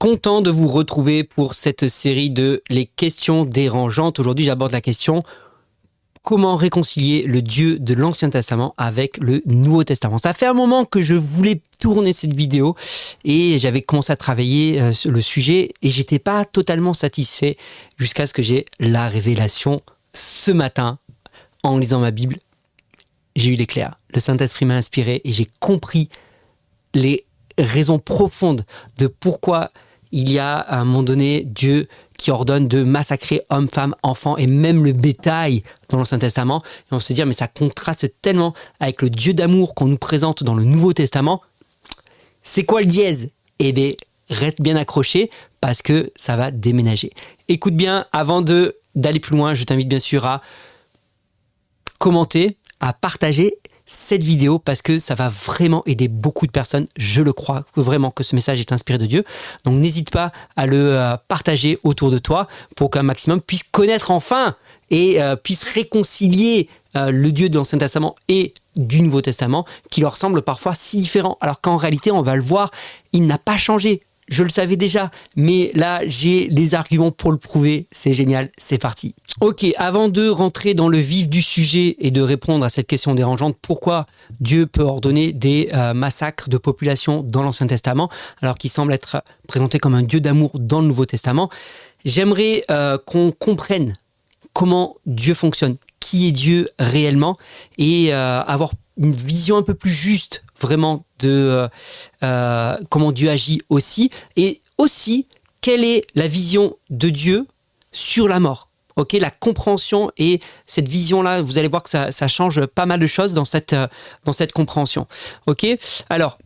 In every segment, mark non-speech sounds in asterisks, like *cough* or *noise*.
content de vous retrouver pour cette série de Les questions dérangeantes. Aujourd'hui, j'aborde la question comment réconcilier le Dieu de l'Ancien Testament avec le Nouveau Testament? Ça fait un moment que je voulais tourner cette vidéo et j'avais commencé à travailler euh, le sujet et j'étais pas totalement satisfait jusqu'à ce que j'ai la révélation ce matin en lisant ma Bible. J'ai eu l'éclair. Le Saint-Esprit m'a inspiré et j'ai compris les raisons profondes de pourquoi il y a à un moment donné Dieu qui ordonne de massacrer hommes, femmes, enfants et même le bétail dans l'Ancien Testament. Et on se dit, mais ça contraste tellement avec le Dieu d'amour qu'on nous présente dans le Nouveau Testament. C'est quoi le dièse? Eh bien, reste bien accroché parce que ça va déménager. Écoute bien, avant de d'aller plus loin, je t'invite bien sûr à commenter, à partager cette vidéo parce que ça va vraiment aider beaucoup de personnes. Je le crois vraiment que ce message est inspiré de Dieu. Donc n'hésite pas à le euh, partager autour de toi pour qu'un maximum puisse connaître enfin et euh, puisse réconcilier euh, le Dieu de l'Ancien Testament et du Nouveau Testament qui leur semble parfois si différent alors qu'en réalité on va le voir, il n'a pas changé je le savais déjà, mais là j'ai des arguments pour le prouver, c'est génial, c'est parti. Ok, avant de rentrer dans le vif du sujet et de répondre à cette question dérangeante, pourquoi Dieu peut ordonner des euh, massacres de population dans l'Ancien Testament, alors qu'il semble être présenté comme un Dieu d'amour dans le Nouveau Testament, j'aimerais euh, qu'on comprenne comment Dieu fonctionne, qui est Dieu réellement, et euh, avoir une vision un peu plus juste vraiment de euh, euh, comment Dieu agit aussi, et aussi quelle est la vision de Dieu sur la mort? Ok, la compréhension et cette vision-là, vous allez voir que ça, change pas mal de choses dans cette, euh, dans cette compréhension. Ok, alors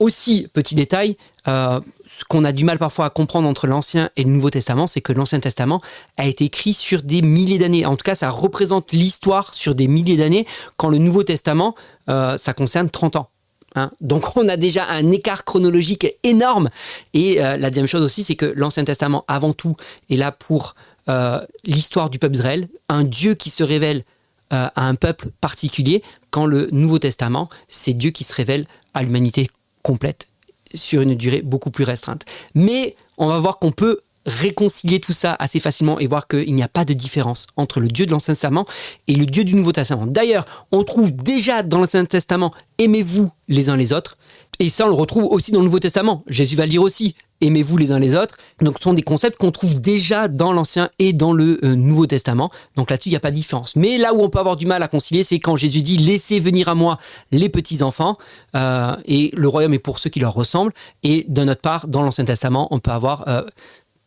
aussi petit détail, ce qu'on a du mal parfois à comprendre entre l'Ancien et le Nouveau Testament, c'est que l'Ancien Testament a été écrit sur des milliers d'années. En tout cas, ça représente l'histoire sur des milliers d'années, quand le Nouveau Testament, ça concerne 30 ans. Hein. Donc *laughs* on a déjà un écart chronologique énorme. Et euh, la deuxième chose aussi, c'est que l'Ancien Testament, avant tout, est là pour euh, l'histoire du peuple d'Israël, un Dieu qui se révèle à un peuple particulier, quand le Nouveau Testament, c'est Dieu qui se révèle à l'humanité complète sur une durée beaucoup plus restreinte. Mais on va voir qu'on peut réconcilier tout ça assez facilement et voir qu'il n'y a pas de différence entre le Dieu de l'Ancien Testament et le Dieu du Nouveau Testament. D'ailleurs, on trouve déjà dans l'Ancien Testament aimez-vous les uns les autres? Et ça, on le retrouve aussi dans le Nouveau Testament. Jésus va le dire aussi aimez-vous les uns les autres? Donc, ce sont des concepts qu'on trouve déjà dans l'Ancien et dans le euh, Nouveau Testament. Donc là-dessus, il n'y a pas de différence. Mais là où on peut avoir du mal à concilier, c'est quand Jésus dit laissez venir à moi les petits enfants euh, et le royaume est pour ceux qui leur ressemblent. Et de notre part, dans l'Ancien Testament, on peut avoir euh,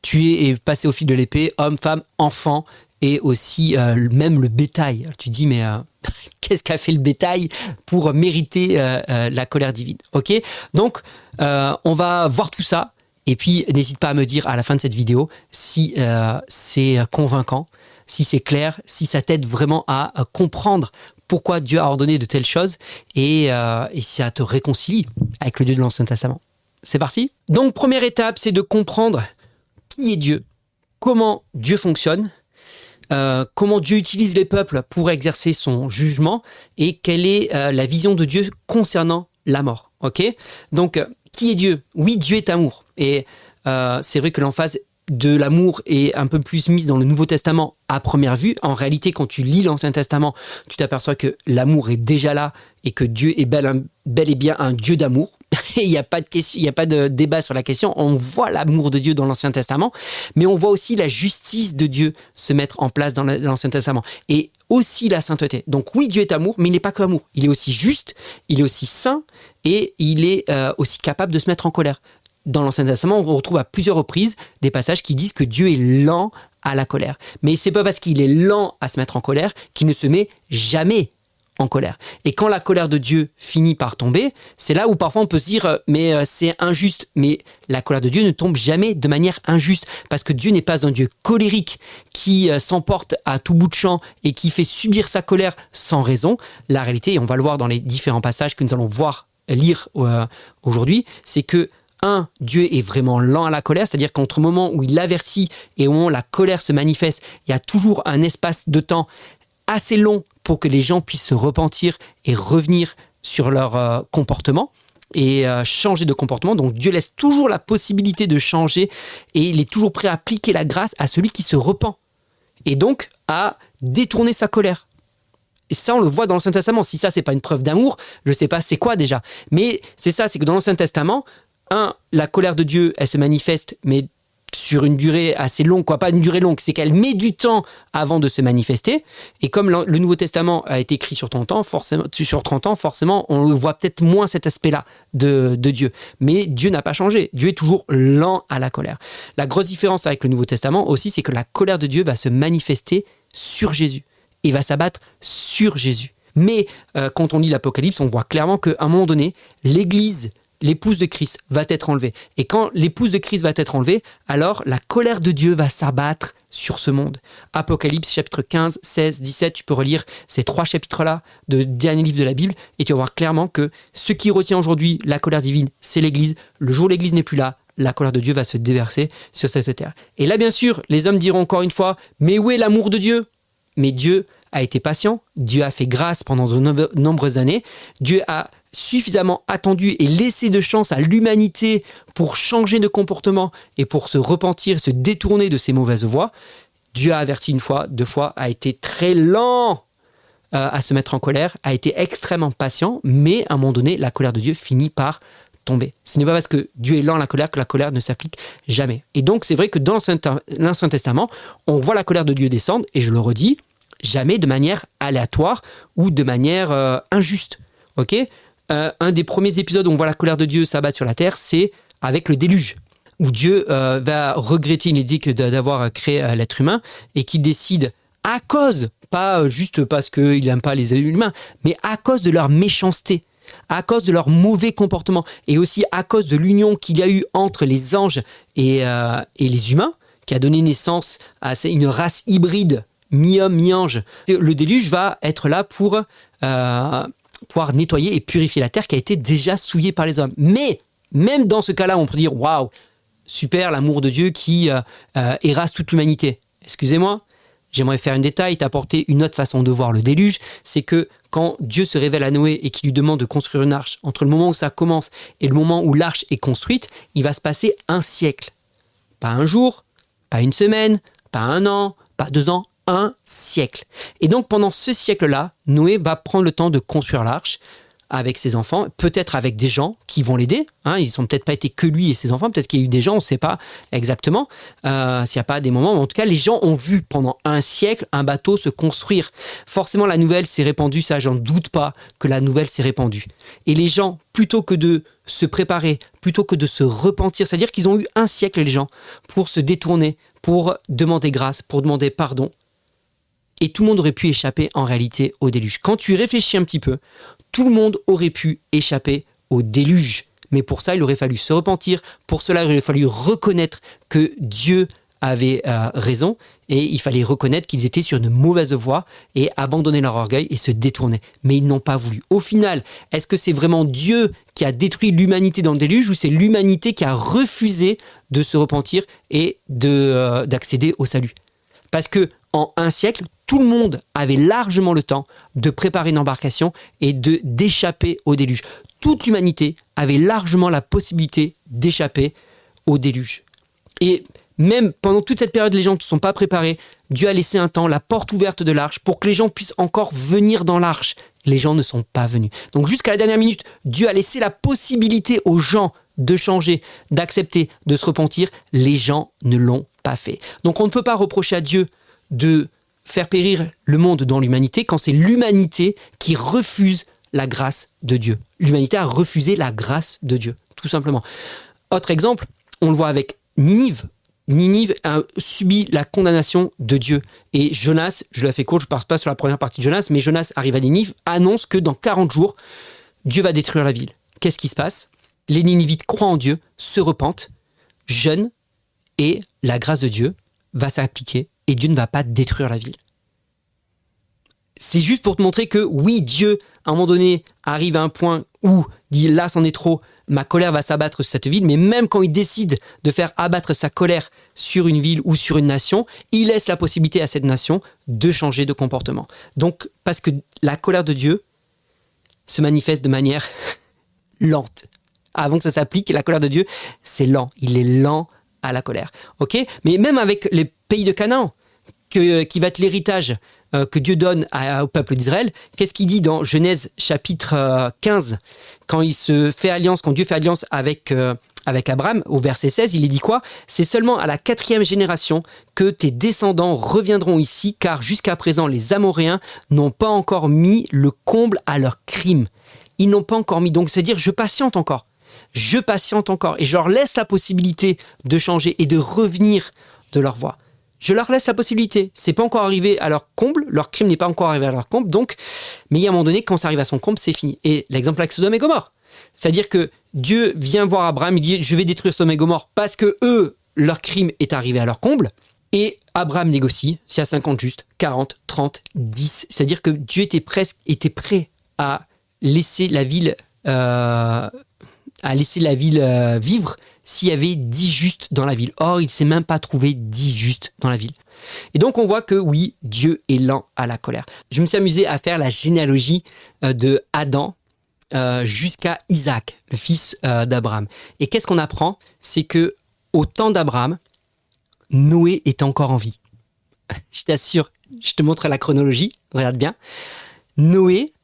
tué et passé au fil de l'épée hommes, femmes, enfants et aussi même le bétail. tu dis mais *laughs* qu'est-ce qu'a fait le bétail pour mériter la colère divine? Ok, donc on va voir tout ça et puis, n'hésite pas à me dire à la fin de cette vidéo si euh, c'est convaincant, si c'est clair, si ça t'aide vraiment à, comprendre pourquoi Dieu a ordonné de telles choses et, euh, et si ça te réconcilie avec le Dieu de l'Ancien Testament. C'est parti? Donc, première étape, c'est de comprendre qui est Dieu, comment Dieu fonctionne, euh, comment Dieu utilise les peuples pour exercer son jugement et quelle est la vision de Dieu concernant la mort. Ok? Donc, qui est Dieu? Oui, Dieu est amour. Et euh, c'est vrai que l'emphase de l'amour est un peu plus mise dans le Nouveau Testament à première vue. En réalité, quand tu lis l'Ancien Testament, tu t'aperçois que l'amour est déjà là et que Dieu est bel, et bien un Dieu d'amour. *laughs* il n'y a pas de il a pas de débat sur la question. On voit l'amour de Dieu dans l'Ancien Testament, mais on voit aussi la justice de Dieu se mettre en place dans l'Ancien Testament et aussi la sainteté. Donc oui, Dieu est amour, mais il n'est pas que amour. Il est aussi juste, il est aussi saint et il est euh, aussi capable de se mettre en colère dans l'Ancien Testament, on retrouve à plusieurs reprises des passages qui disent que Dieu est lent à la colère. Mais c'est pas parce qu'il est lent à se mettre en colère qu'il ne se met jamais en colère. Et quand la colère de Dieu finit par tomber, c'est là où parfois on peut se dire euh, mais euh, c'est injuste. Mais la colère de Dieu ne tombe jamais de manière injuste parce que Dieu n'est pas un Dieu colérique qui euh, s'emporte à tout bout de champ et qui fait subir sa colère sans raison. La réalité, et on va le voir dans les différents passages que nous allons voir lire aujourd'hui, c'est que un, Dieu est vraiment lent à la colère, c'est-à-dire qu'entre le moment où il avertit et où la colère se manifeste, il y a toujours un espace de temps assez long pour que les gens puissent se repentir et revenir sur leur euh, comportement. et euh, changer de comportement. Donc Dieu laisse toujours la possibilité de changer et il est toujours prêt à appliquer la grâce à celui qui se repent. Et donc à détourner sa colère. Et ça, on le voit dans l'Ancien Testament. Si ça, c'est pas une preuve d'amour, je sais pas c'est quoi déjà. Mais c'est ça, c'est que dans l'Ancien Testament, un, la colère de Dieu, elle se manifeste, mais sur une durée assez longue, quoi, pas une durée longue, c'est qu'elle met du temps avant de se manifester. Et comme le Nouveau Testament a été écrit sur 30 ans, forcément, sur 30 ans, forcément, on voit peut-être moins cet aspect-là de, de, Dieu. Mais Dieu n'a pas changé. Dieu est toujours lent à la colère. La grosse différence avec le Nouveau Testament aussi, c'est que la colère de Dieu va se manifester sur Jésus et va s'abattre sur Jésus. Mais euh, quand on lit l'Apocalypse, on voit clairement qu'à un moment donné, l'Église l'épouse de Christ va être enlevée. Et quand l'épouse de Christ va être enlevée, alors la colère de Dieu va s'abattre sur ce monde. Apocalypse chapitre 15, 16, 17, tu peux relire ces trois chapitres-là de dernier livre de la Bible et tu vas voir clairement que ce qui retient aujourd'hui la colère divine, c'est l'Église. Le jour où l'Église n'est plus là, la colère de Dieu va se déverser sur cette terre. Et là, bien sûr, les hommes diront encore une fois, mais où est l'amour de Dieu? Mais Dieu a été patient, Dieu a fait grâce pendant de nombreuses années, Dieu a suffisamment attendu et laissé de chance à l'humanité pour changer de comportement et pour se repentir, se détourner de ses mauvaises voies, Dieu a averti une fois, deux fois, a été très lent euh, à se mettre en colère, a été extrêmement patient, mais à un moment donné, la colère de Dieu finit par tomber. Ce n'est pas parce que Dieu est lent à la colère que la colère ne s'applique jamais. Et donc c'est vrai que dans l'Ancien Testament, on voit la colère de Dieu descendre, et je le redis, jamais de manière aléatoire ou de manière euh, injuste. Ok? Euh, un des premiers épisodes où on voit la colère de Dieu s'abattre sur la terre, c'est avec le déluge, où Dieu euh, va regretter, il d'avoir créé euh, l'être humain, et qu'il décide à cause, pas juste parce qu'il n'aime pas les humains, mais à cause de leur méchanceté, à cause de leur mauvais comportement, et aussi à cause de l'union qu'il y a eu entre les anges et, les humains, qui a donné naissance à une race hybride mi-homme, mi-ange. Le déluge va être là pour pouvoir nettoyer et purifier la terre qui a été déjà souillée par les hommes. Mais même dans ce cas-là, on peut dire waouh, super l'amour de Dieu qui euh, euh, toute l'humanité. Excusez-moi, j'aimerais faire un détail, t'apporter une autre façon de voir le déluge, c'est que quand Dieu se révèle à Noé et qu'il lui demande de construire une arche, entre le moment où ça commence et le moment où l'arche est construite, il va se passer un siècle. Pas un jour, pas une semaine, pas un an, pas deux ans, un siècle. Et donc pendant ce siècle-là, Noé va prendre le temps de construire l'arche avec ses enfants, peut-être avec des gens qui vont l'aider. Hein, ils sont peut-être pas été que lui et ses enfants, peut-être qu'il y a eu des gens, on ne sait pas exactement euh, s'il n'y a pas des moments. Mais en tout cas, les gens ont vu pendant un siècle un bateau se construire. Forcément, la nouvelle s'est répandue, ça, j'en doute pas que la nouvelle s'est répandue. Et les gens, plutôt que de se préparer, plutôt que de se repentir, c'est-à-dire qu'ils ont eu un siècle, les gens, pour se détourner, pour demander grâce, pour demander pardon, et tout le monde aurait pu échapper en réalité au déluge. Quand tu réfléchis un petit peu, tout le monde aurait pu échapper au déluge. Mais pour ça, il aurait fallu se repentir. Pour cela, il aurait fallu reconnaître que Dieu avait euh, raison et il fallait reconnaître qu'ils étaient sur une mauvaise voie et abandonner leur orgueil et se détourner. Mais ils n'ont pas voulu. Au final, est-ce que c'est vraiment Dieu qui a détruit l'humanité dans le déluge ou c'est l'humanité qui a refusé de se repentir et euh, d'accéder au salut? Parce que en un siècle, tout le monde avait largement le temps de préparer une embarcation et de d'échapper au déluge. Toute l'humanité avait largement la possibilité d'échapper au déluge. Et même pendant toute cette période, les gens ne sont pas préparés. Dieu a laissé un temps, la porte ouverte de l'arche, pour que les gens puissent encore venir dans l'arche. Les gens ne sont pas venus. Donc jusqu'à la dernière minute, Dieu a laissé la possibilité aux gens de changer, d'accepter, de se repentir. Les gens ne l'ont pas fait. Donc on ne peut pas reprocher à Dieu de faire périr le monde dans l'humanité quand c'est l'humanité qui refuse la grâce de Dieu. L'humanité a refusé la grâce de Dieu, tout simplement. Autre exemple, on le voit avec Ninive. Ninive a subi la condamnation de Dieu. Et Jonas, je l'ai fait court, je ne passe pas sur la première partie de Jonas, mais Jonas arrive à Ninive, annonce que dans 40 jours, Dieu va détruire la ville. Qu'est-ce qui se passe? Les Ninivites croient en Dieu, se repentent, jeûnent, et la grâce de Dieu va s'appliquer et Dieu ne va pas détruire la ville. C'est juste pour te montrer que oui, Dieu, à un moment donné, arrive à un point où dit là, c'en est trop, ma colère va s'abattre sur cette ville, mais même quand il décide de faire abattre sa colère sur une ville ou sur une nation, il laisse la possibilité à cette nation de changer de comportement. Donc, parce que la colère de Dieu se manifeste de manière *laughs* lente, avant que ça s'applique. La colère de Dieu, c'est lent. Il est lent à la colère. Ok? Mais même avec les pays de Canaan, que, qui va être l'héritage euh, que Dieu donne au peuple d'Israël, qu'est-ce qu'il dit dans Genèse chapitre 15 euh, Quand il se fait alliance, quand Dieu fait alliance avec, euh, avec Abraham, au verset 16, il est dit quoi? C'est seulement à la quatrième génération que tes descendants reviendront ici, car jusqu'à présent, les Amoréens n'ont pas encore mis le comble à leur crime. Ils n'ont pas encore mis. Donc, c'est-à-dire, je patiente encore. Je patiente encore. Et je leur laisse la possibilité de changer et de revenir de leur voie je leur laisse la possibilité. C'est pas encore arrivé à leur comble, leur crime n'est pas encore arrivé à leur comble, donc, mais il y a un moment donné, quand ça arrive à son comble, c'est fini. Et l'exemple avec Sodome et Gomorre. C'est-à-dire que Dieu vient voir Abraham, il dit Je vais détruire Sodome et Gomorre parce que eux, leur crime est arrivé à leur comble. Et Abraham négocie, c'est à 50 juste, 40, 30, 10. C'est-à-dire que Dieu était presque prêt à laisser la ville, euh, à laisser la ville euh, vivre s'il y avait 10 justes dans la ville. Or, il ne s'est même pas trouvé 10 justes dans la ville. Et donc, on voit que oui, Dieu est lent à la colère. Je me suis amusé à faire la généalogie euh, de Adam euh, jusqu'à Isaac, le fils euh, d'Abraham. Et qu'est-ce qu'on apprend? C'est que au temps d'Abraham, Noé est encore en vie. *laughs* je t'assure, je te montre la chronologie, regarde bien. Noé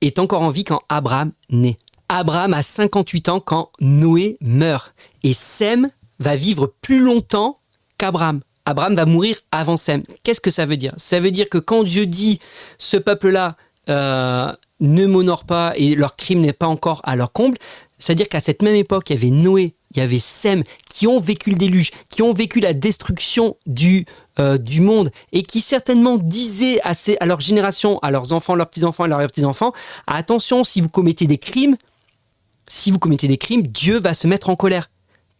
est encore en vie quand Abraham naît. Abraham a 58 ans quand Noé meurt. Et Sem va vivre plus longtemps qu'Abraham. Abraham va mourir avant Sem. Qu'est-ce que ça veut dire? Ça veut dire que quand Dieu dit ce peuple-là euh, ne m'honore pas et leur crime n'est pas encore à leur comble, c'est-à-dire qu'à cette même époque, il y avait Noé, il y avait Sem qui ont vécu le déluge, qui ont vécu la destruction du, euh, monde et qui certainement disaient à, à leur génération, à leurs enfants, leurs petits-enfants et leurs petits-enfants, attention, si vous commettez des crimes, si vous commettez des crimes, Dieu va se mettre en colère.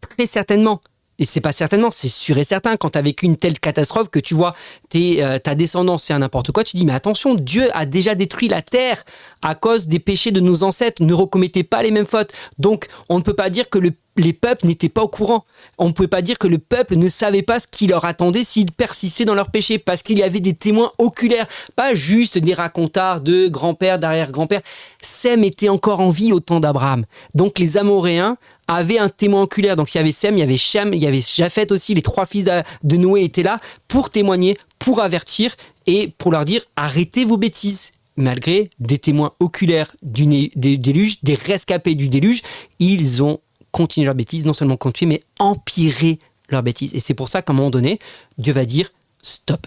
Très certainement. Et c'est pas certainement, c'est sûr et certain. Quand tu as vécu une telle catastrophe que tu vois euh, ta descendance c'est n'importe quoi, tu dis mais attention, Dieu a déjà détruit la terre à cause des péchés de nos ancêtres. Ne recommettez pas les mêmes fautes. Donc on ne peut pas dire que les peuples n'étaient pas au courant. On ne pouvait pas dire que le peuple ne savait pas ce qui leur attendait s'ils persistaient dans leurs péchés, parce qu'il y avait des témoins oculaires, pas juste des racontards de grand-père, d'arrière-grand-père. Sem était encore en vie au temps d'Abraham. Donc les Amoréens avait un témoin oculaire. Donc il y avait Sem, il y avait Shem, il y avait Japhet aussi. Les trois fils de Noé étaient là pour témoigner, pour avertir et pour leur dire arrêtez vos bêtises. Malgré des témoins oculaires du déluge, des rescapés du déluge, ils ont continué leur bêtise, non seulement continué, mais empiré leur bêtise. Et c'est pour ça qu'à un moment donné, Dieu va dire stop.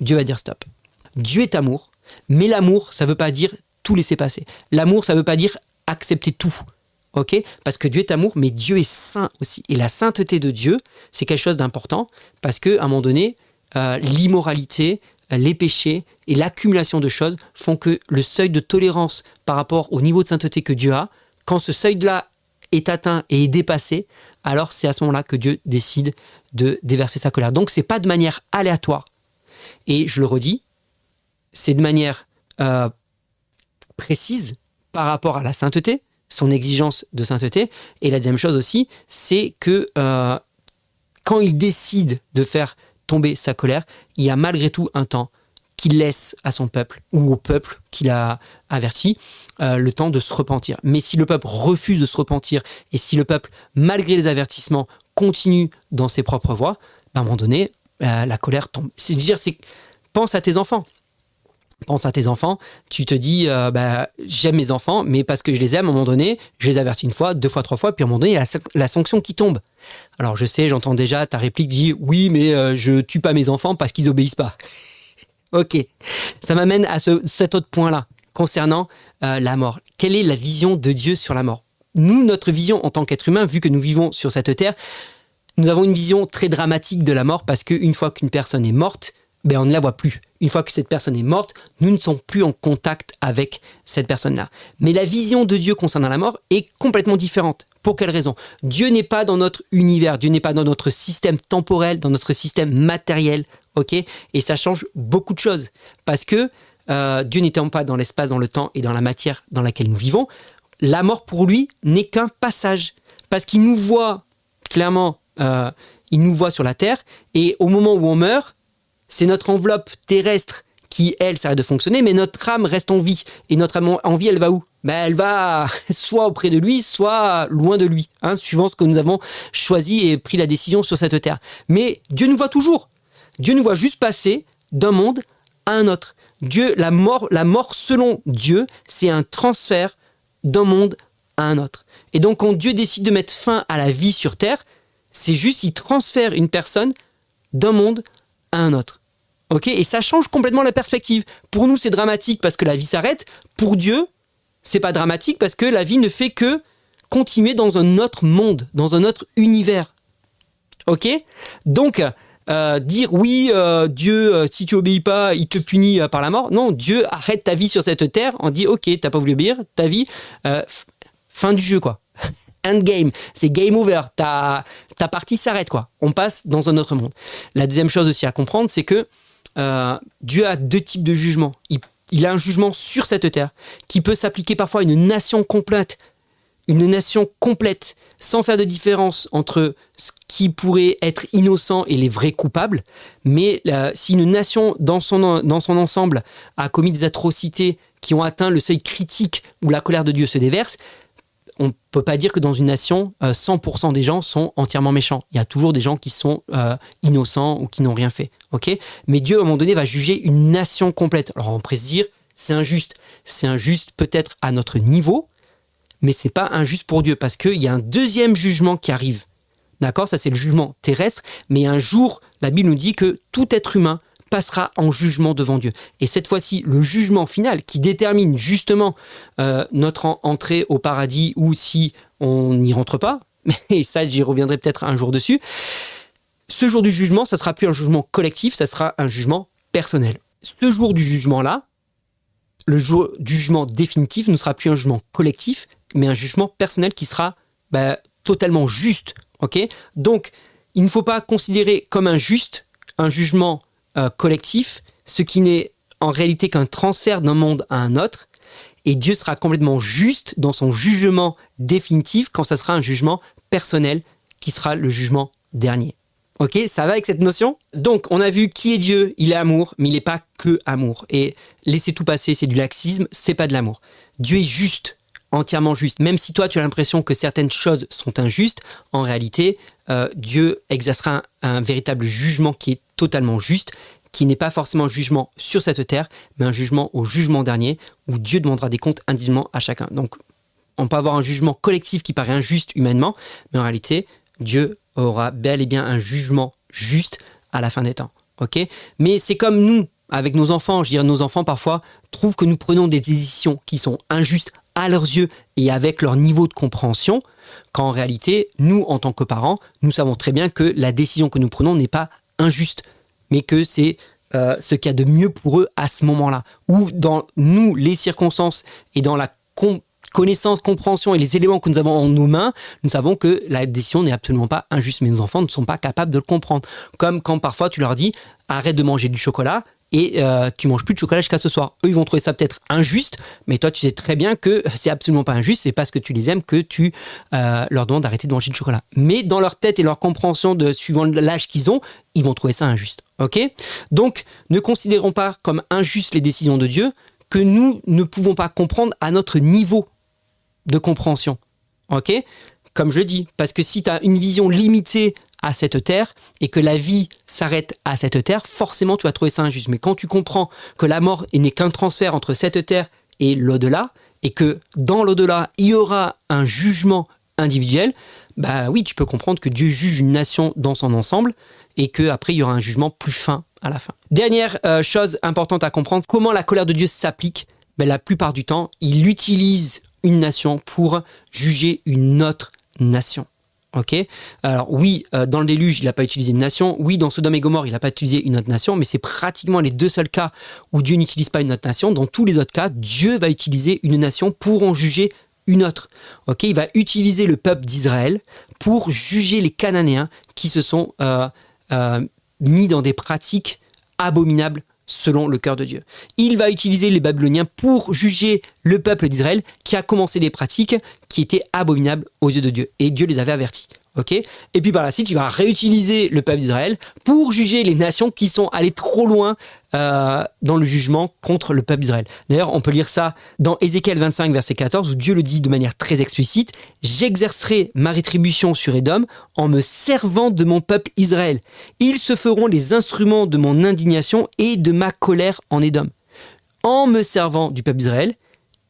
Dieu va dire stop. Dieu est amour, mais l'amour, ça ne veut pas dire tout laisser passer. L'amour, ça ne veut pas dire accepter tout ok? Parce que Dieu est amour, mais Dieu est saint aussi. Et la sainteté de Dieu, c'est quelque chose d'important, parce qu'à un moment donné, euh, l'immoralité, les péchés et l'accumulation de choses font que le seuil de tolérance par rapport au niveau de sainteté que Dieu a, quand ce seuil-là est atteint et est dépassé, alors c'est à ce moment-là que Dieu décide de déverser sa colère. Donc c'est pas de manière aléatoire. Et je le redis, c'est de manière euh, précise par rapport à la sainteté, son exigence de sainteté. Et la deuxième chose aussi, c'est que euh, quand il décide de faire tomber sa colère, il y a malgré tout un temps qu'il laisse à son peuple ou au peuple qu'il a averti euh, le temps de se repentir. Mais si le peuple refuse de se repentir et si le peuple, malgré les avertissements, continue dans ses propres voies, à un moment donné, euh, la colère tombe. C'est dire, c'est pense à tes enfants pense à tes enfants, tu te dis euh, bah, j'aime mes enfants, mais parce que je les aime, à un moment donné, je les avertis une fois, deux fois, trois fois, puis à un moment donné, il y a la, sanction qui tombe. Alors je sais, j'entends déjà ta réplique dit oui, mais je tue pas mes enfants parce qu'ils obéissent pas. Ok, ça m'amène à cet autre point-là concernant euh, la mort. Quelle est la vision de Dieu sur la mort? Nous, notre vision en tant qu'être humain, vu que nous vivons sur cette terre, nous avons une vision très dramatique de la mort parce qu'une fois qu'une personne est morte, ben on ne la voit plus. Une fois que cette personne est morte, nous ne sommes plus en contact avec cette personne-là. Mais la vision de Dieu concernant la mort est complètement différente. Pour quelle raison? Dieu n'est pas dans notre univers, Dieu n'est pas dans notre système temporel, dans notre système matériel, ok? Et ça change beaucoup de choses. Parce que euh, Dieu n'étant pas dans l'espace, dans le temps et dans la matière dans laquelle nous vivons, la mort pour lui n'est qu'un passage. Parce qu'il nous voit clairement, euh, il nous voit sur la terre, et au moment où on meurt, c'est notre enveloppe terrestre qui, elle, s'arrête de fonctionner, mais notre âme reste en vie. Et notre âme en vie, elle va où? Ben, elle va *laughs* soit auprès de lui, soit loin de lui, hein, suivant ce que nous avons choisi et pris la décision sur cette terre. Mais Dieu nous voit toujours. Dieu nous voit juste passer d'un monde à un autre. Dieu, la mort, la mort selon Dieu, c'est un transfert d'un monde à un autre. Et donc quand Dieu décide de mettre fin à la vie sur terre, c'est juste il transfère une personne d'un monde à un autre. Ok Et ça change complètement la perspective. Pour nous, c'est dramatique parce que la vie s'arrête. Pour Dieu, c'est pas dramatique parce que la vie ne fait que continuer dans un autre monde, dans un autre univers. Ok? Donc, euh, dire oui, euh, Dieu, euh, si tu obéis pas, il te punit par la mort. Non, Dieu arrête ta vie sur cette terre. On dit ok, t'as pas voulu obéir, ta vie, fin du jeu quoi. *laughs* Endgame, c'est game over. Ta, ta partie s'arrête quoi. On passe dans un autre monde. La deuxième chose aussi à comprendre, c'est que Dieu a deux types de jugements. Il il a un jugement sur cette terre qui peut s'appliquer parfois à une nation complète, une nation complète, sans faire de différence entre ce qui pourrait être innocent et les vrais coupables. Mais euh, si une nation dans son, dans son ensemble a commis des atrocités qui ont atteint le seuil critique où la colère de Dieu se déverse, on ne peut pas dire que dans une nation, 100% euh, des gens sont entièrement méchants. Il y a toujours des gens qui sont euh, innocents ou qui n'ont rien fait. Mais Dieu, à un moment donné, va juger une nation complète. Alors on pourrait se dire, c'est injuste. C'est injuste peut-être à notre niveau, mais c'est pas injuste pour Dieu parce qu'il y a un deuxième jugement qui arrive. D'accord? Ça, c'est le jugement terrestre. Mais un jour, la Bible nous dit que tout être humain passera en jugement devant Dieu. Et cette fois-ci, le jugement final qui détermine justement euh, notre entrée au paradis ou si on n'y rentre pas, *laughs* et ça j'y reviendrai peut-être un jour dessus, ce jour du jugement, ça sera plus un jugement collectif, ça sera un jugement personnel. Ce jour du jugement-là, le jour du jugement définitif ne sera plus un jugement collectif, mais un jugement personnel qui sera bah, totalement juste. ok? Donc, il ne faut pas considérer comme injuste un jugement collectif, ce qui n'est en réalité qu'un transfert d'un monde à un autre. Et Dieu sera complètement juste dans son jugement définitif quand ça sera un jugement personnel qui sera le jugement dernier. Ok, ça va avec cette notion? Donc, on a vu qui est Dieu, il est amour, mais il n'est pas que amour. Et laisser tout passer, c'est du laxisme, c'est pas de l'amour. Dieu est juste, entièrement juste. Même si toi, tu as l'impression que certaines choses sont injustes, en réalité, euh, Dieu exercera un, véritable jugement qui est totalement juste, qui n'est pas forcément un jugement sur cette terre, mais un jugement au jugement dernier, où Dieu demandera des comptes individuellement à chacun. Donc, on peut avoir un jugement collectif qui paraît injuste humainement, mais en réalité, Dieu aura bel et bien un jugement juste à la fin des temps. Ok? Mais c'est comme nous, avec nos enfants. Je veux dire, nos enfants parfois trouvent que nous prenons des décisions qui sont injustes à leurs yeux et avec leur niveau de compréhension, quand en réalité, nous, en tant que parents, nous savons très bien que la décision que nous prenons n'est pas injuste, mais que c'est euh, ce qu'il y a de mieux pour eux à ce moment-là. Ou dans nous, les circonstances et dans la connaissance, compréhension et les éléments que nous avons en nos mains, nous savons que la décision n'est absolument pas injuste, mais nos enfants ne sont pas capables de le comprendre. Comme quand parfois tu leur dis arrête de manger du chocolat, et euh, tu manges plus de chocolat jusqu'à ce soir. Eux, ils vont trouver ça peut-être injuste, mais toi, tu sais très bien que c'est absolument pas injuste. C'est parce que tu les aimes que tu euh, leur demandes d'arrêter de manger du chocolat. Mais dans leur tête et leur compréhension de suivant l'âge qu'ils ont, ils vont trouver ça injuste. Ok? Donc, ne considérons pas comme injuste les décisions de Dieu que nous ne pouvons pas comprendre à notre niveau de compréhension. Ok? Comme je le dis, parce que si tu as une vision limitée à cette terre et que la vie s'arrête à cette terre, forcément tu vas trouver ça injuste. Mais quand tu comprends que la mort n'est qu'un transfert entre cette terre et l'au-delà, et que dans l'au-delà, il y aura un jugement individuel, bah oui, tu peux comprendre que Dieu juge une nation dans son ensemble et qu'après il y aura un jugement plus fin à la fin. Dernière euh, chose importante à comprendre, comment la colère de Dieu s'applique ben, La plupart du temps, il utilise une nation pour juger une autre nation. Ok Alors oui, euh, dans le déluge, il n'a pas utilisé une nation. Oui, dans Sodome et Gomorre, il n'a pas utilisé une autre nation, mais c'est pratiquement les deux seuls cas où Dieu n'utilise pas une autre nation. Dans tous les autres cas, Dieu va utiliser une nation pour en juger une autre. Ok Il va utiliser le peuple d'Israël pour juger les Cananéens qui se sont euh, euh, mis dans des pratiques abominables selon le cœur de Dieu. Il va utiliser les Babyloniens pour juger le peuple d'Israël qui a commencé des pratiques qui étaient abominables aux yeux de Dieu. Et Dieu les avait avertis. Et puis par la suite, il va réutiliser le peuple d'Israël pour juger les nations qui sont allées trop loin euh, dans le jugement contre le peuple d'Israël. D'ailleurs, on peut lire ça dans Ézéchiel 25, verset 14, où Dieu le dit de manière très explicite J'exercerai ma rétribution sur Édom en me servant de mon peuple Israël. Ils se feront les instruments de mon indignation et de ma colère en Édom. En me servant du peuple d'Israël,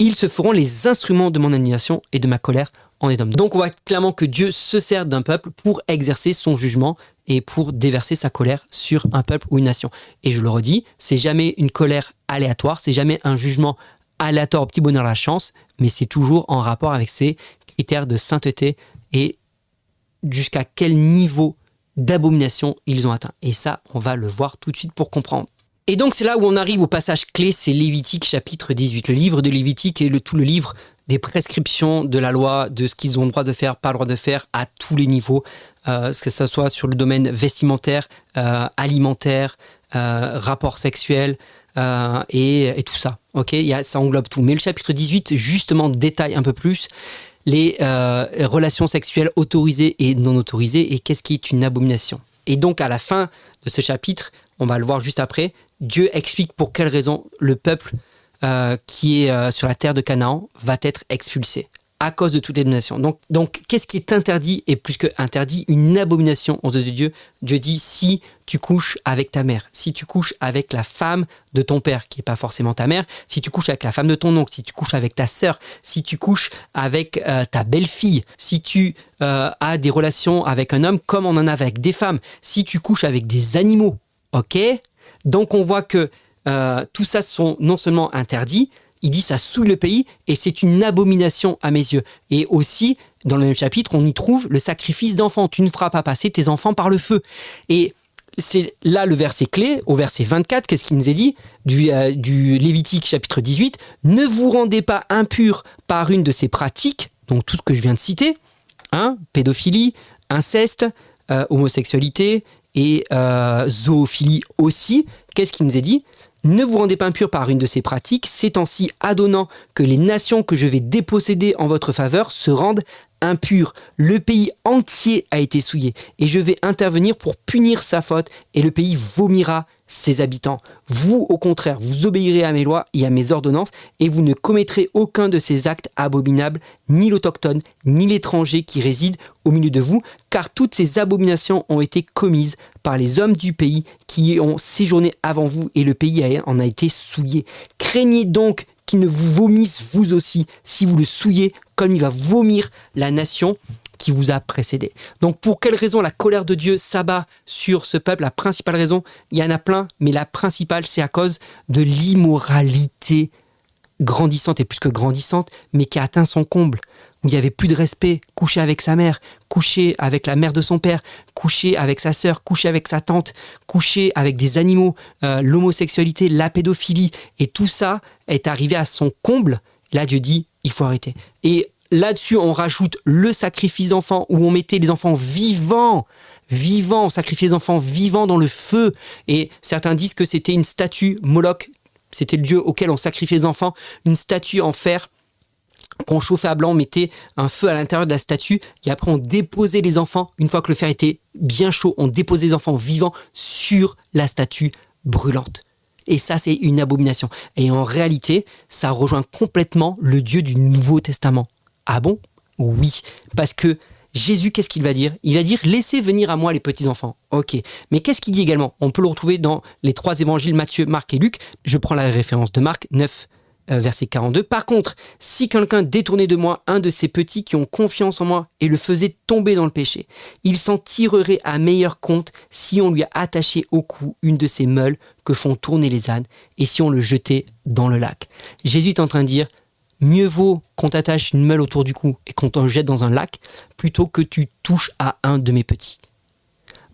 ils se feront les instruments de mon indignation et de ma colère donc on voit clairement que Dieu se sert d'un peuple pour exercer son jugement et pour déverser sa colère sur un peuple ou une nation. Et je le redis, c'est jamais une colère aléatoire, c'est jamais un jugement aléatoire au petit bonheur la chance, mais c'est toujours en rapport avec ses critères de sainteté et jusqu'à quel niveau d'abomination ils ont atteint. Et ça, on va le voir tout de suite pour comprendre. Et donc c'est là où on arrive au passage clé, c'est Lévitique chapitre 18. Le livre de Lévitique est le, tout le livre des prescriptions de la loi, de ce qu'ils ont le droit de faire, pas le droit de faire à tous les niveaux, euh, que ce soit sur le domaine vestimentaire, euh, alimentaire, euh, rapport sexuel et, tout ça. Ça englobe tout. Mais le chapitre 18 justement détaille un peu plus les relations sexuelles autorisées et non autorisées et qu'est-ce qui est une abomination. Et donc à la fin de ce chapitre, on va le voir juste après, Dieu explique pour quelle raison le peuple euh, qui est euh, sur la terre de Canaan va être expulsé à cause de toutes les nations. Donc, donc qu'est-ce qui est interdit et plus que interdit? Une abomination aux yeux de Dieu. Dieu dit si tu couches avec ta mère, si tu couches avec la femme de ton père, qui n'est pas forcément ta mère, si tu couches avec la femme de ton oncle, si tu couches avec ta sœur, si tu couches avec euh, ta belle-fille, si tu as des relations avec un homme comme on en a avec des femmes, si tu couches avec des animaux, ok? Donc on voit que euh, tout ça sont non seulement interdits, il dit ça souille le pays et c'est une abomination à mes yeux. Et aussi, dans le même chapitre, on y trouve le sacrifice d'enfants. Tu ne feras pas passer tes enfants par le feu. Et c'est là le verset clé, au verset 24, qu'est-ce qu'il nous est dit du, euh, Lévitique chapitre 18 Ne vous rendez pas impurs par une de ces pratiques, donc tout ce que je viens de citer, hein, pédophilie, inceste, euh, homosexualité et zoophilie aussi. Qu'est-ce qu'il nous est dit? Ne vous rendez pas impur par une de ces pratiques, c'est ainsi adonnant que les nations que je vais déposséder en votre faveur se rendent impures. Le pays entier a été souillé, et je vais intervenir pour punir sa faute, et le pays vomira ses habitants. Vous, au contraire, vous obéirez à mes lois et à mes ordonnances, et vous ne commettrez aucun de ces actes abominables, ni l'autochtone, ni l'étranger qui réside au milieu de vous, car toutes ces abominations ont été commises par les hommes du pays qui ont séjourné avant vous, et le pays en a été souillé. Craignez donc qu'il ne vous vomisse vous aussi, si vous le souillez, comme il va vomir la nation qui vous a précédé. Donc pour quelle raison la colère de Dieu s'abat sur ce peuple? La principale raison, il y en a plein, mais la principale, c'est à cause de l'immoralité grandissante et plus que grandissante, mais qui a atteint son comble, où il n'y avait plus de respect, coucher avec sa mère, coucher avec la mère de son père, coucher avec sa sœur, coucher avec sa tante, coucher avec des animaux, euh, l'homosexualité, la pédophilie, et tout ça est arrivé à son comble. Là, Dieu dit, il faut arrêter. Et Là-dessus, on rajoute le sacrifice d'enfants où on mettait les enfants vivants, vivants, on sacrifiait les enfants vivants dans le feu. Et certains disent que c'était une statue, Moloch, c'était le dieu auquel on sacrifiait les enfants, une statue en fer qu'on chauffait à blanc, on mettait un feu à l'intérieur de la statue, et après on déposait les enfants, une fois que le fer était bien chaud, on déposait les enfants vivants sur la statue brûlante. Et ça, c'est une abomination. Et en réalité, ça rejoint complètement le Dieu du Nouveau Testament. Ah bon? Oui, parce que Jésus, qu'est-ce qu'il va dire? Il va dire Laissez venir à moi les petits-enfants. Ok. Mais qu'est-ce qu'il dit également? On peut le retrouver dans les trois évangiles Matthieu, Marc et Luc. Je prends la référence de Marc 9, euh, verset 42. Par contre, si quelqu'un détournait de moi un de ces petits qui ont confiance en moi et le faisait tomber dans le péché, il s'en tirerait à meilleur compte si on lui a attaché au cou une de ces meules que font tourner les ânes et si on le jetait dans le lac. Jésus est en train de dire mieux vaut qu'on t'attache une meule autour du cou et qu'on t'en jette dans un lac plutôt que tu touches à un de mes petits.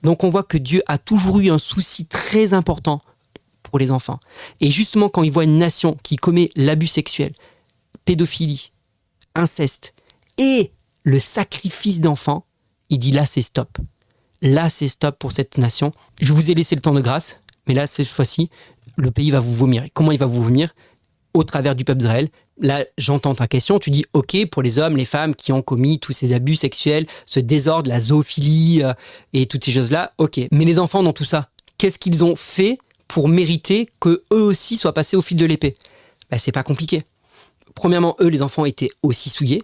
Donc on voit que Dieu a toujours eu un souci très important pour les enfants. Et justement quand il voit une nation qui commet l'abus sexuel, pédophilie, inceste et le sacrifice d'enfants, il dit là c'est stop. Là c'est stop pour cette nation. Je vous ai laissé le temps de grâce, mais là cette fois-ci, le pays va vous vomir. Comment il va vous vomir? Au travers du peuple d'Israël là, j'entends ta question, tu dis, OK, pour les hommes, les femmes qui ont commis tous ces abus sexuels, ce désordre, la zoophilie euh, et toutes ces choses-là, OK. Mais les enfants dans tout ça, qu'est-ce qu'ils ont fait pour mériter que eux aussi soient passés au fil de l'épée? Ben, C'est pas compliqué. Premièrement, eux, les enfants étaient aussi souillés.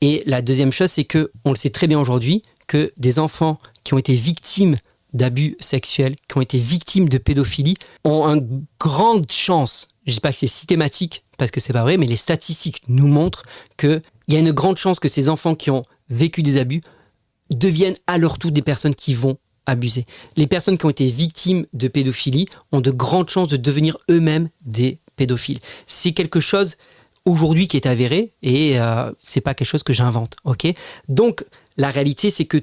Et la deuxième chose, c'est que, on le sait très bien aujourd'hui, que des enfants qui ont été victimes d'abus sexuels, qui ont été victimes de pédophilie, ont une grande chance, je ne dis pas que c'est systématique, parce que c'est pas vrai, mais les statistiques nous montrent qu'il y a une grande chance que ces enfants qui ont vécu des abus deviennent à leur tour des personnes qui vont abuser. Les personnes qui ont été victimes de pédophilie ont de grandes chances de devenir eux-mêmes des pédophiles. C'est quelque chose aujourd'hui qui est avéré et euh, c'est pas quelque chose que j'invente. Donc la réalité c'est que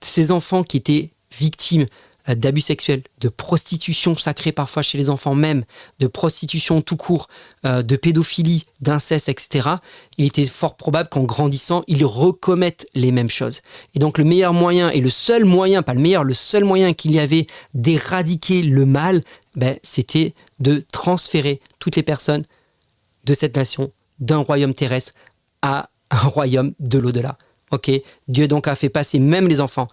ces enfants qui étaient victimes d'abus sexuels, de prostitution sacrée parfois chez les enfants même, de prostitution tout court, euh, de pédophilie, d'inceste, etc., il était fort probable qu'en grandissant, ils recommettent les mêmes choses. Et donc le meilleur moyen, et le seul moyen, pas le meilleur, le seul moyen qu'il y avait d'éradiquer le mal, ben, c'était de transférer toutes les personnes de cette nation d'un royaume terrestre à un royaume de l'au-delà. Ok? Dieu donc a fait passer même les enfants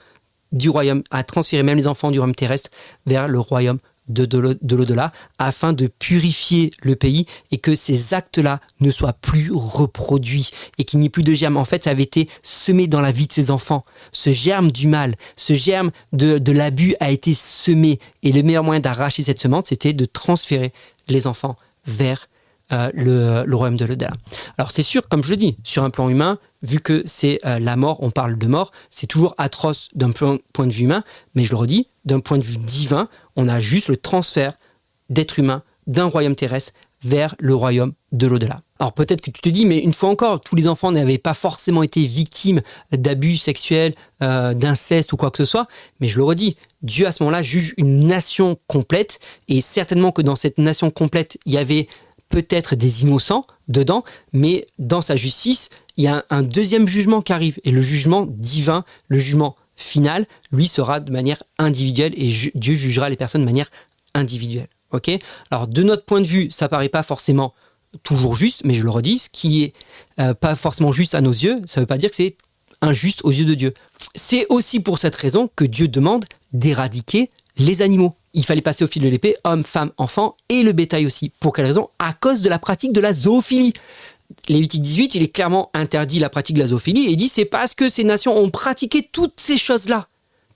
du royaume, a transféré même les enfants du royaume terrestre vers le royaume de, de, l'au-delà, afin de purifier le pays et que ces actes-là ne soient plus reproduits et qu'il n'y ait plus de germe. En fait, ça avait été semé dans la vie de ces enfants. Ce germe du mal, ce germe de, de l'abus a été semé. Et le meilleur moyen d'arracher cette semence, c'était de transférer les enfants vers euh, le, royaume de l'au-delà. Alors c'est sûr, comme je le dis, sur un plan humain, vu que c'est euh, la mort, on parle de mort, c'est toujours atroce d'un point, de vue humain, mais je le redis, d'un point de vue divin, on a juste le transfert d'êtres humains d'un royaume terrestre vers le royaume de l'au-delà. Alors peut-être que tu te dis, mais une fois encore, tous les enfants n'avaient pas forcément été victimes d'abus sexuels, euh, d'inceste ou quoi que ce soit, mais je le redis, Dieu à ce moment-là juge une nation complète, et certainement que dans cette nation complète, il y avait peut-être des innocents dedans, mais dans sa justice, il y a un, deuxième jugement qui arrive. Et le jugement divin, le jugement final, lui sera de manière individuelle et Dieu jugera les personnes de manière individuelle. Ok? Alors de notre point de vue, ça paraît pas forcément toujours juste, mais je le redis, ce qui est euh, pas forcément juste à nos yeux, ça ne veut pas dire que c'est injuste aux yeux de Dieu. C'est aussi pour cette raison que Dieu demande d'éradiquer les animaux il fallait passer au fil de l'épée, hommes, femmes, enfants, et le bétail aussi. Pour quelle raison? À cause de la pratique de la zoophilie. Lévitique 18, il est clairement interdit la pratique de la zoophilie, et il dit c'est parce que ces nations ont pratiqué toutes ces choses-là,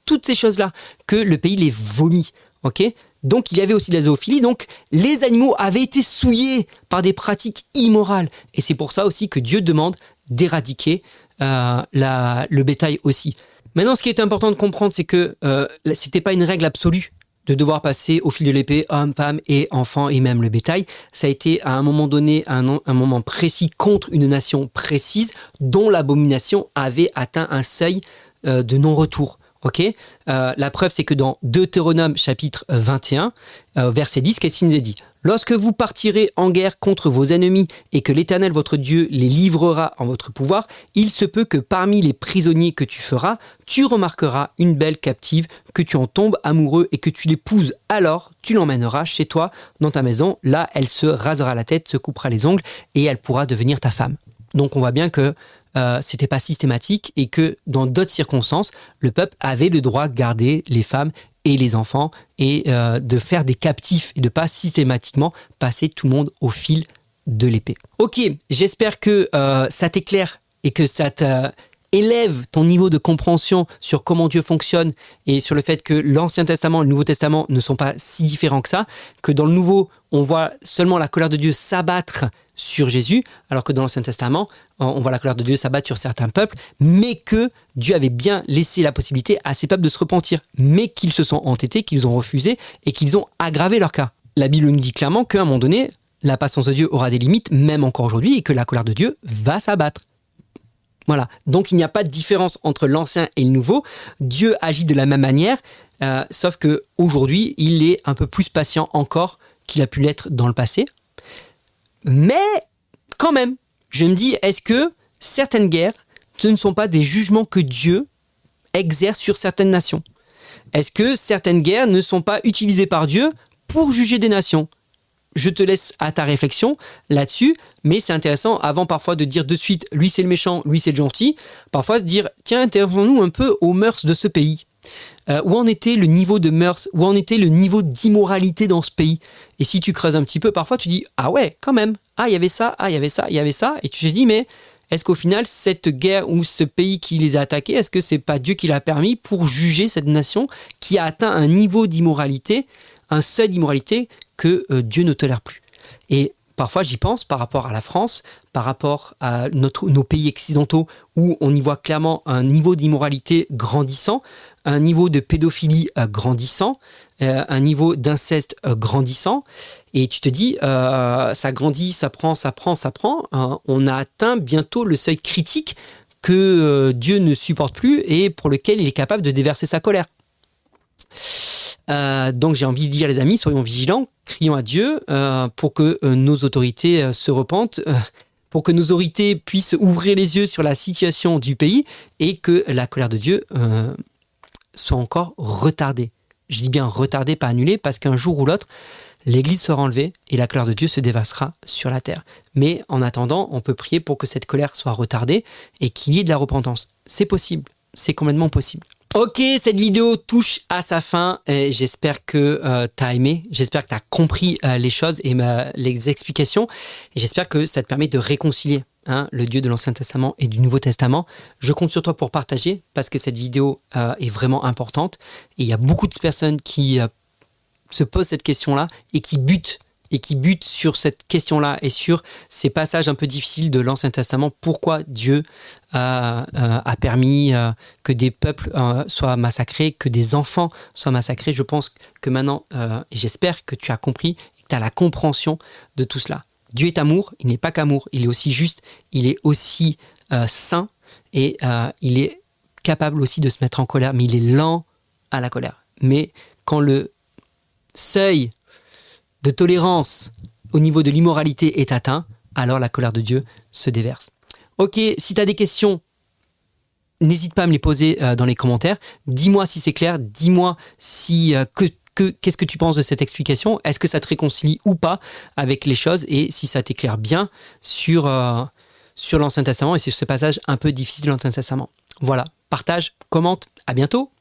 toutes ces choses-là, que le pays les vomit. Ok? Donc il y avait aussi de la zoophilie, donc les animaux avaient été souillés par des pratiques immorales. Et c'est pour ça aussi que Dieu demande d'éradiquer euh, le bétail aussi. Maintenant, ce qui est important de comprendre, c'est que euh, ce n'était pas une règle absolue de devoir passer au fil de l'épée hommes, femmes et enfants et même le bétail. Ça a été à un moment donné, un moment précis, contre une nation précise dont l'abomination avait atteint un seuil euh, de non-retour. Ok euh, La preuve, c'est que dans Deutéronome chapitre 21, euh, verset 10, qu'est-ce qu'il nous dit Lorsque vous partirez en guerre contre vos ennemis et que l'Éternel votre Dieu les livrera en votre pouvoir, il se peut que parmi les prisonniers que tu feras, tu remarqueras une belle captive, que tu en tombes amoureux et que tu l'épouses. Alors tu l'emmèneras chez toi dans ta maison. Là, elle se rasera la tête, se coupera les ongles et elle pourra devenir ta femme. Donc on voit bien que euh, c'était pas systématique et que dans d'autres circonstances, le peuple avait le droit de garder les femmes et les enfants et euh, de faire des captifs et de pas systématiquement passer tout le monde au fil de l'épée. Ok, j'espère que euh, ça t'éclaire et que ça élève ton niveau de compréhension sur comment Dieu fonctionne et sur le fait que l'Ancien Testament et le Nouveau Testament ne sont pas si différents que ça, que dans le Nouveau, on voit seulement la colère de Dieu s'abattre sur Jésus, alors que dans l'Ancien Testament, on voit la colère de Dieu s'abattre sur certains peuples, mais que Dieu avait bien laissé la possibilité à ces peuples de se repentir, mais qu'ils se sont entêtés, qu'ils ont refusé et qu'ils ont aggravé leur cas. La Bible nous dit clairement qu'à un moment donné, la patience de Dieu aura des limites, même encore aujourd'hui, et que la colère de Dieu va s'abattre. Voilà. Donc il n'y a pas de différence entre l'ancien et le nouveau. Dieu agit de la même manière, euh, sauf que aujourd'hui, il est un peu plus patient encore qu'il a pu l'être dans le passé. Mais quand même, je me dis, est-ce que certaines guerres, ce ne sont pas des jugements que Dieu exerce sur certaines nations? Est-ce que certaines guerres ne sont pas utilisées par Dieu pour juger des nations? Je te laisse à ta réflexion là-dessus, mais c'est intéressant avant parfois de dire de suite lui c'est le méchant, lui c'est le gentil, parfois de dire tiens intéressons-nous un peu aux mœurs de ce pays. Euh, où en était le niveau de mœurs, où en était le niveau d'immoralité dans ce pays? Et si tu creuses un petit peu, parfois tu dis ah ouais quand même, ah il y avait ça, ah il y avait ça, il y avait ça, et tu te dis mais est-ce qu'au final, cette guerre ou ce pays qui les a attaqués, est-ce que c'est pas Dieu qui l'a permis pour juger cette nation qui a atteint un niveau d'immoralité, un seuil d'immoralité que euh, Dieu ne tolère plus Et parfois, j'y pense par rapport à la France, par rapport à notre, nos pays occidentaux où on y voit clairement un niveau d'immoralité grandissant, un niveau de pédophilie euh, grandissant, euh, un niveau d'inceste grandissant. Et tu te dis, ça grandit, ça prend, ça prend, ça prend. Hein, on a atteint bientôt le seuil critique que Dieu ne supporte plus et pour lequel il est capable de déverser sa colère. Euh, donc j'ai envie de dire les amis, soyons vigilants, crions à Dieu euh, pour que euh, nos autorités se repentent, pour que nos autorités puissent ouvrir les yeux sur la situation du pays et que la colère de Dieu soit encore retardée. Je dis bien retardée, pas annulée, parce qu'un jour ou l'autre, l'Église sera enlevée et la colère de Dieu se dévassera sur la terre. Mais en attendant, on peut prier pour que cette colère soit retardée et qu'il y ait de la repentance. C'est possible, c'est complètement possible. Ok, cette vidéo touche à sa fin. J'espère que euh, tu as aimé, j'espère que tu as compris euh, les choses et les explications. Et j'espère que ça te permet de réconcilier hein, le Dieu de l'Ancien Testament et du Nouveau Testament. Je compte sur toi pour partager parce que cette vidéo euh, est vraiment importante. Et il y a beaucoup de personnes qui se posent cette question-là et qui butent et qui bute sur cette question-là et sur ces passages un peu difficiles de l'Ancien Testament, pourquoi Dieu a, euh, a permis euh, que des peuples euh, soient massacrés, que des enfants soient massacrés? Je pense que maintenant, et j'espère que tu as compris et que tu as la compréhension de tout cela. Dieu est amour, il n'est pas qu'amour, il est aussi juste, il est aussi saint et il est capable aussi de se mettre en colère, mais il est lent à la colère. Mais quand le seuil de tolérance au niveau de l'immoralité est atteint, alors la colère de Dieu se déverse. Ok, si tu as des questions, n'hésite pas à me les poser euh, dans les commentaires. Dis-moi si c'est clair, dis-moi si euh, que qu'est-ce que tu penses de cette explication? Est-ce que ça te réconcilie ou pas avec les choses? Et si ça t'éclaire bien sur, euh, sur l'Ancien Testament et sur ce passage un peu difficile de l'Ancien Testament. Voilà, partage, commente, à bientôt